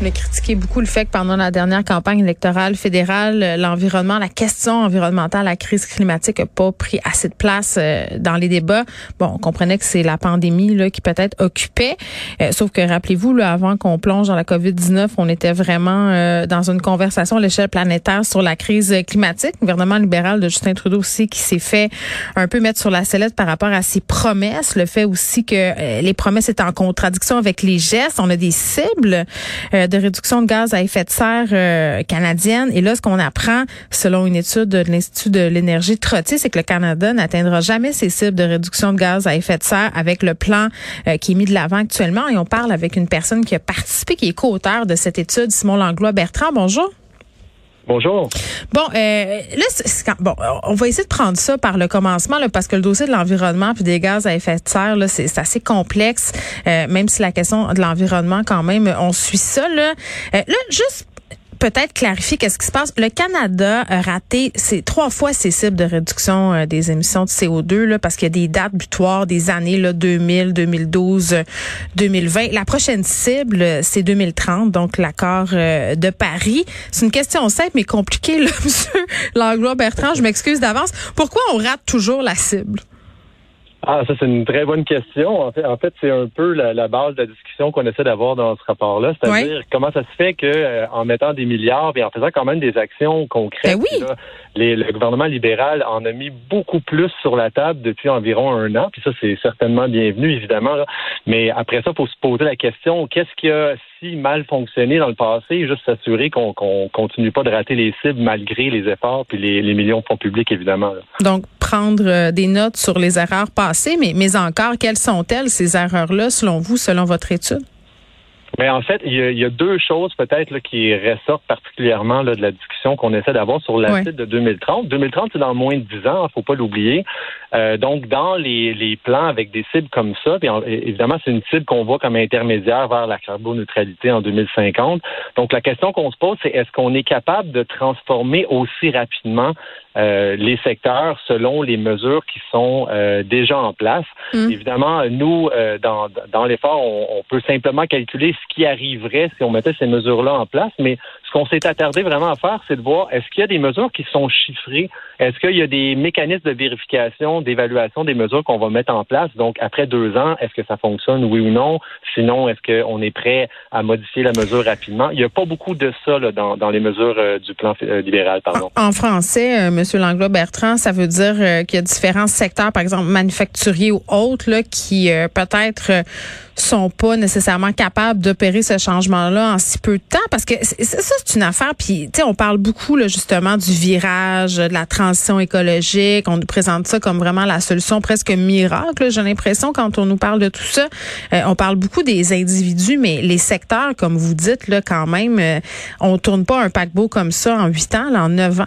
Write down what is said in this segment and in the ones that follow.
On a critiqué beaucoup le fait que pendant la dernière campagne électorale fédérale, l'environnement, la question environnementale, la crise climatique n'a pas pris assez de place euh, dans les débats. Bon, on comprenait que c'est la pandémie là, qui peut-être occupait. Euh, sauf que rappelez-vous, là, avant qu'on plonge dans la COVID-19, on était vraiment euh, dans une conversation à l'échelle planétaire sur la crise climatique. Le gouvernement libéral de Justin Trudeau aussi qui s'est fait un peu mettre sur la sellette par rapport à ses promesses. Le fait aussi que les promesses étaient en contradiction avec les gestes. On a des cibles de réduction de gaz à effet de serre euh, canadienne. Et là, ce qu'on apprend, selon une étude de l'Institut de l'énergie Trottier, c'est que le Canada n'atteindra jamais ses cibles de réduction de gaz à effet de serre avec le plan euh, qui est mis de l'avant actuellement. Et on parle avec une personne qui a participé, qui est co-auteur de cette étude, Simon Langlois-Bertrand. Bonjour. Bonjour. Bon, euh, là, bon, on va essayer de prendre ça par le commencement, là, parce que le dossier de l'environnement puis des gaz à effet de serre, là, c'est assez complexe, euh, même si la question de l'environnement, quand même, on suit ça. Là, euh, là juste peut-être clarifier qu'est-ce qui se passe. Le Canada a raté trois fois ses cibles de réduction euh, des émissions de CO2 là, parce qu'il y a des dates butoirs des années là, 2000, 2012, 2020. La prochaine cible, c'est 2030, donc l'accord euh, de Paris. C'est une question simple mais compliquée, là, Monsieur Langlois Bertrand. Je m'excuse d'avance. Pourquoi on rate toujours la cible? Ah, ça, c'est une très bonne question. En fait, en fait c'est un peu la, base de la discussion qu'on essaie d'avoir dans ce rapport-là. C'est-à-dire comment ça se fait que euh, en mettant des milliards et en faisant quand même des actions concrètes, ben le gouvernement libéral en a mis beaucoup plus sur la table depuis environ un an. Puis ça, c'est certainement bienvenu, évidemment. Mais après ça, il faut se poser la question, qu'est-ce qui a mal fonctionné dans le passé? Juste s'assurer qu'on continue pas de rater les cibles malgré les efforts puis les, millions de fonds publics, évidemment. Donc, prendre euh, des notes sur les erreurs passées, mais, mais encore, quelles sont-elles, ces erreurs-là, selon vous, selon votre étude? Mais en fait, il y a, deux choses peut-être qui ressortent particulièrement là, de la discussion qu'on essaie d'avoir sur la de 2030. 2030, c'est dans moins de 10 ans, il faut pas l'oublier. Euh, donc, dans les, les, plans avec des cibles comme ça, puis évidemment, c'est une cible qu'on voit comme intermédiaire vers la carboneutralité en 2050. Donc, la question qu'on se pose, c'est est-ce qu'on est capable de transformer aussi rapidement euh, les secteurs selon les mesures qui sont euh, déjà en place? Mmh. Évidemment, nous, euh, dans, dans l'effort, on, on, peut simplement calculer ce qui arriverait si on mettait ces mesures-là en place, mais ce qu'on s'est attardé vraiment à faire, c'est de voir est-ce qu'il y a des mesures qui sont chiffrées, est-ce qu'il y a des mécanismes de vérification, d'évaluation des mesures qu'on va mettre en place? Donc, après deux ans, est-ce que ça fonctionne, oui ou non? Sinon, est-ce qu'on est prêt à modifier la mesure rapidement? Il n'y a pas beaucoup de ça là, dans, les mesures euh, du plan euh, libéral. Pardon. En, français, euh, M. Langlois-Bertrand, ça veut dire qu'il y a différents secteurs, par exemple manufacturiers ou autres, là, qui peut-être sont pas nécessairement capables d'opérer ce changement-là en si peu de temps parce que ça c'est une affaire puis tu sais on parle beaucoup là, justement du virage de la transition écologique. On nous présente ça comme vraiment la solution presque miracle j'ai l'impression quand on nous parle de tout ça. Euh, on parle beaucoup des individus mais les secteurs comme vous dites là quand même euh, on tourne pas un paquebot comme ça en huit ans là, en neuf ans.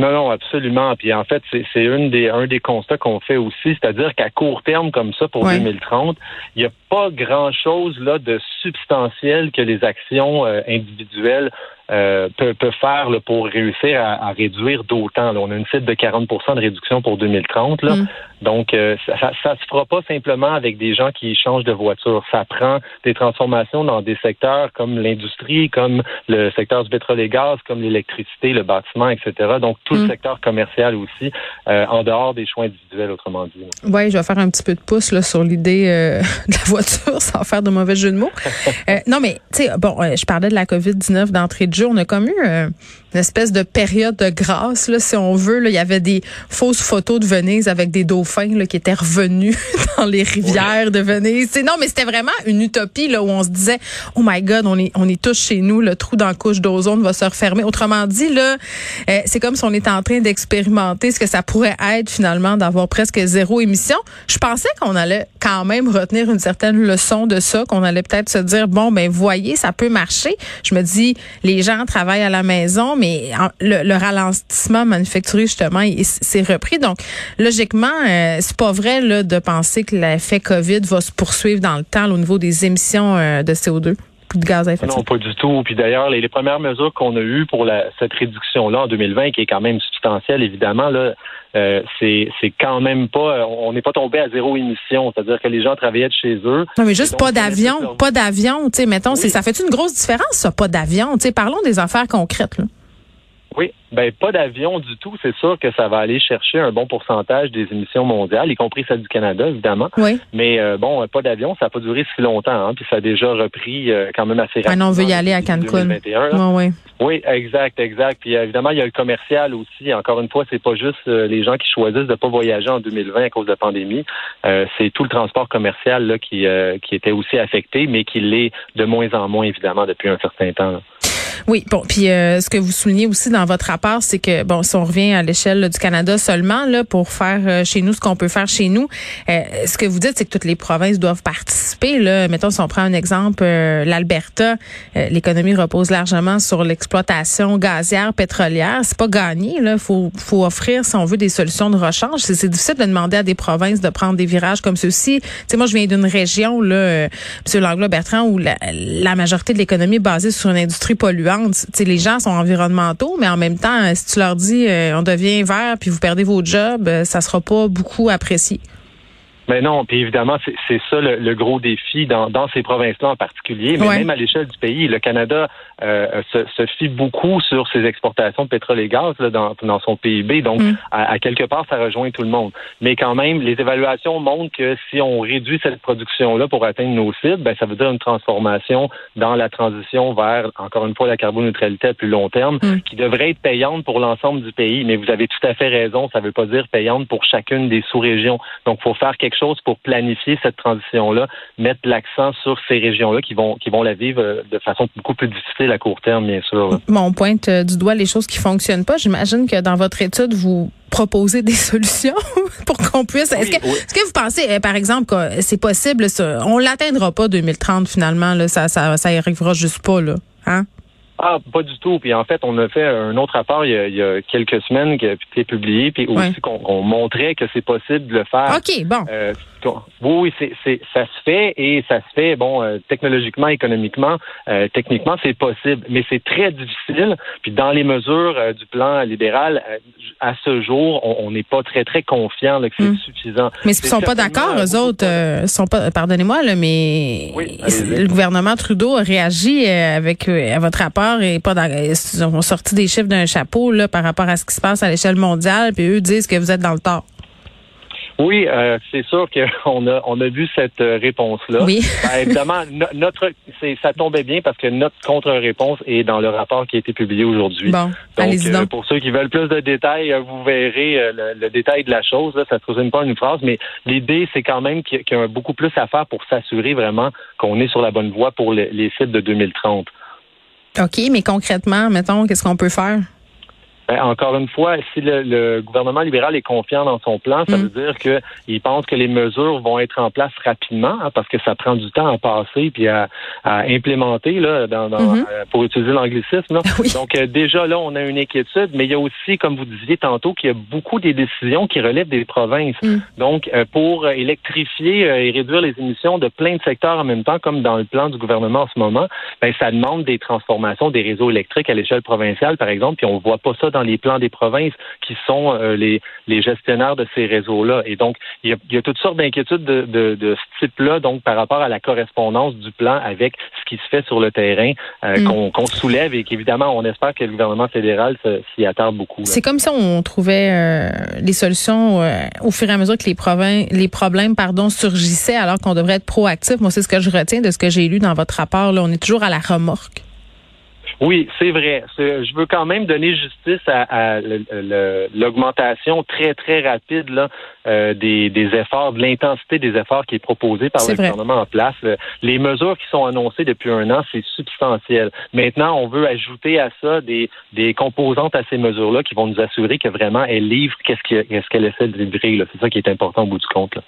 Non, non, absolument. Puis en fait, c'est une des, un des constats qu'on fait aussi, c'est-à-dire qu'à court terme comme ça pour 2030, il n'y a pas grand-chose là de substantiel que les actions euh, individuelles euh, peut, faire pour réussir à, réduire d'autant. On a une cible de 40 de réduction pour 2030. Là. Mm. Donc, euh, ça, ça, se fera pas simplement avec des gens qui changent de voiture. Ça prend des transformations dans des secteurs comme l'industrie, comme le secteur du pétrole et gaz, comme l'électricité, le bâtiment, etc. Donc, tout le mm. secteur commercial aussi, en dehors des choix individuels, autrement dit. Oui, je vais faire un petit peu de pouce là, sur l'idée de la voiture, sans faire de mauvais jeu de mots. non, mais, tu sais, bon, je parlais de la COVID-19 d'entrée de on a comme eu euh, une espèce de période de grâce, là, si on veut. il y avait des fausses photos de Venise avec des dauphins là, qui étaient revenus dans les rivières de Venise. non, mais c'était vraiment une utopie là, où on se disait, oh my God, on est, on est tous chez nous, le trou dans la couche d'ozone va se refermer. Autrement dit, là, euh, c'est comme si on était en train d'expérimenter ce que ça pourrait être finalement d'avoir presque zéro émission. Je pensais qu'on allait quand même retenir une certaine leçon de ça, qu'on allait peut-être se dire, bon, ben voyez, ça peut marcher. Je me dis, les gens travaillent à la maison, mais le, ralentissement manufacturier, justement, s'est repris. Donc, logiquement, euh, c'est pas vrai là, de penser que l'effet COVID va se poursuivre dans le temps au niveau des émissions euh, de CO2. de gaz à effet de serre. Non, pas du tout. Puis d'ailleurs, les, premières mesures qu'on a eues pour la, cette réduction-là en 2020, qui est quand même substantielle, évidemment, là, euh, c'est quand même pas, on n'est pas tombé à zéro émission. C'est-à-dire que les gens travaillaient de chez eux. Non, mais juste pas d'avion, pas d'avion. Tu sais, mettons, ça fait une grosse différence, ça, pas d'avion. Tu sais, parlons des affaires concrètes. Là. Oui, ben pas d'avion du tout. C'est sûr que ça va aller chercher un bon pourcentage des émissions mondiales, y compris celles du Canada, évidemment. Oui. Mais euh, bon, pas d'avion, ça n'a pas duré si longtemps, hein, puis ça a déjà repris euh, quand même assez rapidement. on veut y aller à Cancun. oui. oui, exact, exact. Puis évidemment, il y a le commercial aussi. Encore une fois, c'est pas juste euh, les gens qui choisissent de pas voyager en 2020 à cause de la pandémie. c'est tout le transport commercial là qui qui était aussi affecté, mais qui l'est de moins en moins évidemment depuis un certain temps. Oui, bon, puis euh, ce que vous soulignez aussi dans votre rapport, c'est que bon, si on revient à l'échelle du Canada seulement là pour faire euh, chez nous ce qu'on peut faire chez nous, euh, ce que vous dites, c'est que toutes les provinces doivent participer. Là, mettons si on prend un exemple, l'Alberta, l'économie repose largement sur l'exploitation gazière, pétrolière. C'est pas gagné. Là, faut faut offrir si on veut des solutions de rechange. C'est difficile de demander à des provinces de prendre des virages comme ceux-ci. Tu sais, moi, je viens d'une région là, M. Langlois Bertrand, où la, la majorité de l'économie est basée sur une industrie polluante les gens sont environnementaux, mais en même temps, si tu leur dis euh, on devient vert puis vous perdez vos jobs, euh, ça sera pas beaucoup apprécié. Mais non, puis évidemment, c'est ça le, gros défi dans, dans ces provinces-là en particulier, mais même à l'échelle du pays. Le Canada euh, se, se, fie beaucoup sur ses exportations de pétrole et gaz là, dans, dans son PIB, donc mm. à, quelque part, ça rejoint tout le monde. Mais quand même, les évaluations montrent que si on réduit cette production-là pour atteindre nos cibles, ben, ça veut dire une transformation dans la transition vers, encore une fois, la carboneutralité à plus long terme, mm. qui devrait être payante pour l'ensemble du pays. Mais vous avez tout à fait raison, ça ne veut pas dire payante pour chacune des sous-régions. Donc, il faut faire quelque chose pour planifier cette transition-là, mettre l'accent sur ces régions-là qui vont, qui vont la vivre euh, de façon beaucoup plus difficile à court terme, bien sûr. on pointe euh, du doigt les choses qui fonctionnent pas. J'imagine que dans votre étude, vous proposez des solutions pour qu'on puisse. Est-ce que, vous pensez, euh, par exemple, que c'est possible, ça, on l'atteindra pas 2030 finalement, là, ça, ça, ça arrivera juste pas, là, hein? Ah, pas du tout. Puis en fait, on a fait un autre rapport il y a, quelques semaines qui a été publié, puis aussi qu'on montrait que c'est possible de le faire. OK, bon. Euh, oui, c'est, c'est, ça se fait et ça se fait, bon, euh, technologiquement, économiquement, euh, techniquement, c'est possible, mais c'est très difficile. Puis dans les mesures du plan libéral, à ce jour, on n'est pas très, très confiant que c'est hmm. suffisant. Mais ils ne sont pas d'accord, eux autres, sont pas, pardonnez-moi, là, mais le gouvernement Trudeau a réagi avec à votre rapport et pas ils ont sorti des chiffres d'un chapeau là par rapport à ce qui se passe à l'échelle mondiale, puis eux disent que vous êtes dans le tort? Oui, euh, c'est sûr qu'on a on a vu cette euh, réponse-là. Oui. Ben, évidemment, notre ça tombait bien parce que notre contre-réponse est dans le rapport qui a été publié aujourd'hui. Bon, donc, euh, pour ceux qui veulent plus de détails, vous verrez le, détail de la chose. ça ne se résume pas en une phrase, mais l'idée c'est quand même qu'il y, a beaucoup plus à faire pour s'assurer vraiment qu'on est sur la bonne voie pour les sites de 2030. OK, mais concrètement, mettons, qu'est-ce qu'on peut faire? Ben, encore une fois, si le, gouvernement libéral est confiant dans son plan, ça mm. veut dire qu'il pense que les mesures vont être en place rapidement, hein, parce que ça prend du temps à passer puis à, implémenter là, dans, mm-hmm. euh, pour utiliser l'anglicisme. Donc euh, déjà là, on a une inquiétude, mais il y a aussi, comme vous disiez tantôt, qu'il y a beaucoup des décisions qui relèvent des provinces. Mm. Donc euh, pour électrifier et réduire les émissions de plein de secteurs en même temps, comme dans le plan du gouvernement en ce moment, ben ça demande des transformations des réseaux électriques à l'échelle provinciale, par exemple, puis on voit pas ça dans les plans des provinces qui sont euh, les, les gestionnaires de ces réseaux-là. Et donc, il y a, toutes sortes d'inquiétudes de, de, ce type-là, donc par rapport à la correspondance du plan avec ce qui se fait sur le terrain, euh, mm. qu'on soulève et qu'évidemment, on espère que le gouvernement fédéral s'y attarde beaucoup. C'est comme si on trouvait euh, les solutions au fur et à mesure que les, provinces, les problèmes pardon, surgissaient alors qu'on devrait être proactif. Moi, c'est ce que je retiens de ce que j'ai lu dans votre rapport. Là. On est toujours à la remorque. Oui, c'est vrai. Je veux quand même donner justice à, l'augmentation très, très rapide là, euh, des, efforts, de l'intensité des efforts qui est proposée par le gouvernement en place. Les mesures qui sont annoncées depuis un an, c'est substantiel. Maintenant, on veut ajouter à ça des, des composantes à ces mesures-là qui vont nous assurer que vraiment elles livrent qu'est-ce qu'elle essaie de livrer. C'est ça qui est important au bout du compte. Là.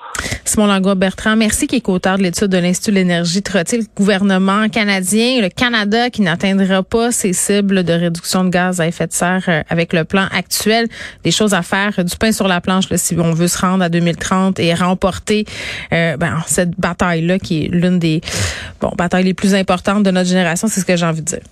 Simon Langlois Bertrand, merci qui est co-auteur de l'étude de l'Institut de l'énergie Trottier, le gouvernement canadien, le Canada qui n'atteindra pas pas ces cibles de réduction de gaz à effet de serre euh, avec le plan actuel. Des choses à faire, du pain sur la planche là, si on veut se rendre à 2030 et remporter euh, ben, cette bataille-là qui est l'une des bon batailles les plus importantes de notre génération, c'est ce que j'ai envie de dire.